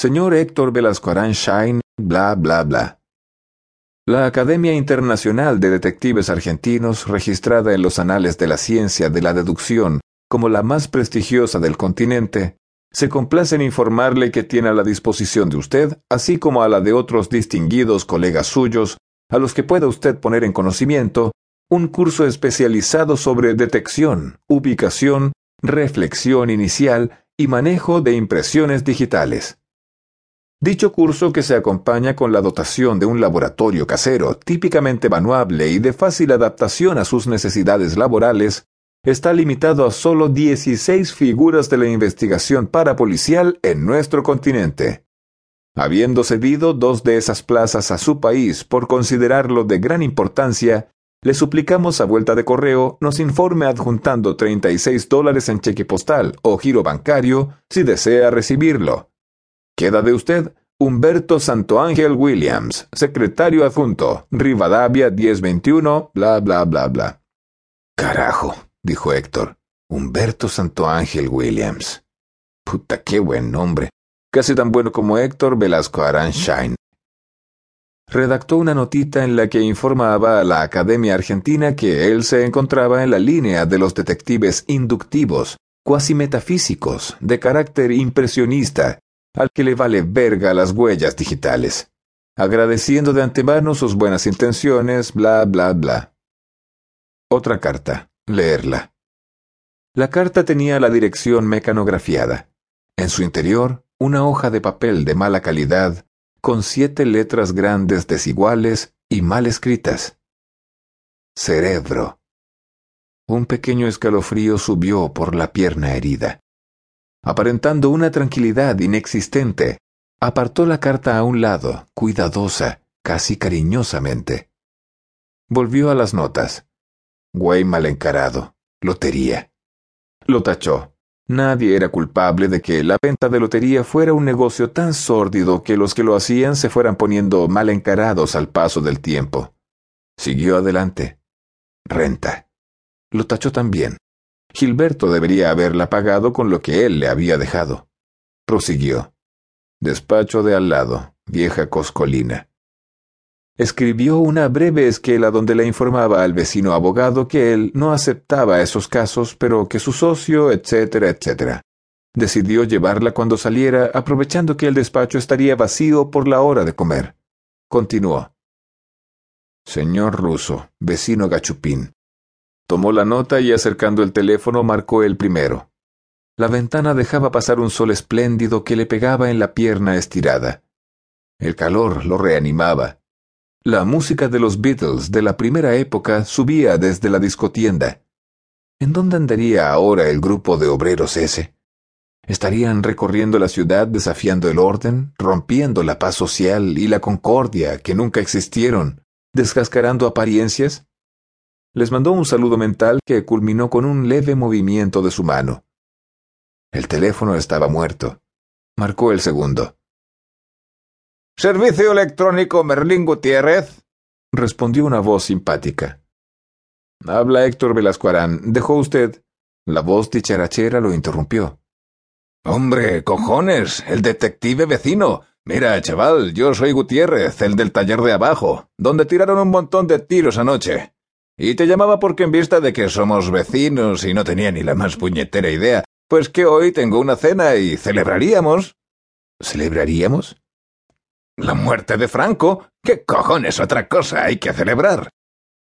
Señor Héctor Velasco Shine, bla, bla, bla. La Academia Internacional de Detectives Argentinos, registrada en los anales de la ciencia de la deducción como la más prestigiosa del continente, se complace en informarle que tiene a la disposición de usted, así como a la de otros distinguidos colegas suyos, a los que pueda usted poner en conocimiento, un curso especializado sobre detección, ubicación, reflexión inicial y manejo de impresiones digitales. Dicho curso, que se acompaña con la dotación de un laboratorio casero típicamente manuable y de fácil adaptación a sus necesidades laborales, está limitado a solo 16 figuras de la investigación parapolicial en nuestro continente. Habiendo cedido dos de esas plazas a su país por considerarlo de gran importancia, le suplicamos a vuelta de correo nos informe adjuntando 36 dólares en cheque postal o giro bancario si desea recibirlo. Queda de usted Humberto Santo Ángel Williams, secretario adjunto, Rivadavia 1021, bla bla bla bla. Carajo, dijo Héctor. Humberto Santo Ángel Williams. Puta, qué buen nombre. Casi tan bueno como Héctor Velasco Aranshine. Redactó una notita en la que informaba a la Academia Argentina que él se encontraba en la línea de los detectives inductivos, cuasi metafísicos, de carácter impresionista, al que le vale verga las huellas digitales, agradeciendo de antemano sus buenas intenciones, bla, bla, bla. Otra carta leerla. La carta tenía la dirección mecanografiada. En su interior, una hoja de papel de mala calidad, con siete letras grandes desiguales y mal escritas. Cerebro. Un pequeño escalofrío subió por la pierna herida. Aparentando una tranquilidad inexistente, apartó la carta a un lado, cuidadosa, casi cariñosamente. Volvió a las notas. Güey mal encarado. Lotería. Lo tachó. Nadie era culpable de que la venta de lotería fuera un negocio tan sórdido que los que lo hacían se fueran poniendo mal encarados al paso del tiempo. Siguió adelante. Renta. Lo tachó también. Gilberto debería haberla pagado con lo que él le había dejado. Prosiguió. Despacho de al lado, vieja coscolina escribió una breve esquela donde le informaba al vecino abogado que él no aceptaba esos casos, pero que su socio, etcétera, etcétera. Decidió llevarla cuando saliera, aprovechando que el despacho estaría vacío por la hora de comer. Continuó. Señor ruso, vecino Gachupín. Tomó la nota y acercando el teléfono marcó el primero. La ventana dejaba pasar un sol espléndido que le pegaba en la pierna estirada. El calor lo reanimaba la música de los Beatles de la primera época subía desde la discotienda. ¿En dónde andaría ahora el grupo de obreros ese? ¿Estarían recorriendo la ciudad desafiando el orden, rompiendo la paz social y la concordia que nunca existieron, descascarando apariencias? Les mandó un saludo mental que culminó con un leve movimiento de su mano. El teléfono estaba muerto. Marcó el segundo. Servicio electrónico Merlín Gutiérrez. respondió una voz simpática. Habla Héctor Velasco ¿Dejó usted? La voz dicharachera lo interrumpió. Hombre, cojones, el detective vecino. Mira, chaval, yo soy Gutiérrez, el del taller de abajo, donde tiraron un montón de tiros anoche. Y te llamaba porque en vista de que somos vecinos y no tenía ni la más puñetera idea, pues que hoy tengo una cena y celebraríamos. ¿Celebraríamos? La muerte de Franco. ¿Qué cojones otra cosa hay que celebrar?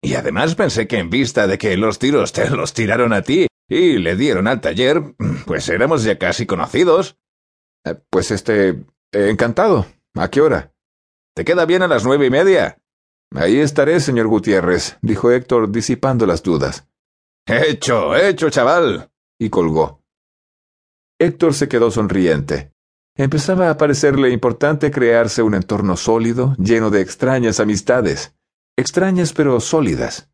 Y además pensé que en vista de que los tiros te los tiraron a ti y le dieron al taller, pues éramos ya casi conocidos. Eh, pues este... encantado. ¿A qué hora? ¿Te queda bien a las nueve y media? Ahí estaré, señor Gutiérrez, dijo Héctor, disipando las dudas. Hecho, hecho, chaval. Y colgó. Héctor se quedó sonriente. Empezaba a parecerle importante crearse un entorno sólido, lleno de extrañas amistades, extrañas pero sólidas.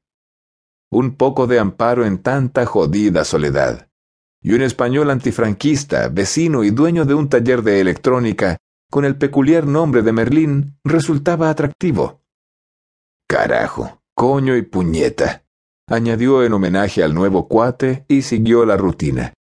Un poco de amparo en tanta jodida soledad. Y un español antifranquista, vecino y dueño de un taller de electrónica, con el peculiar nombre de Merlín, resultaba atractivo. Carajo, coño y puñeta, añadió en homenaje al nuevo cuate y siguió la rutina.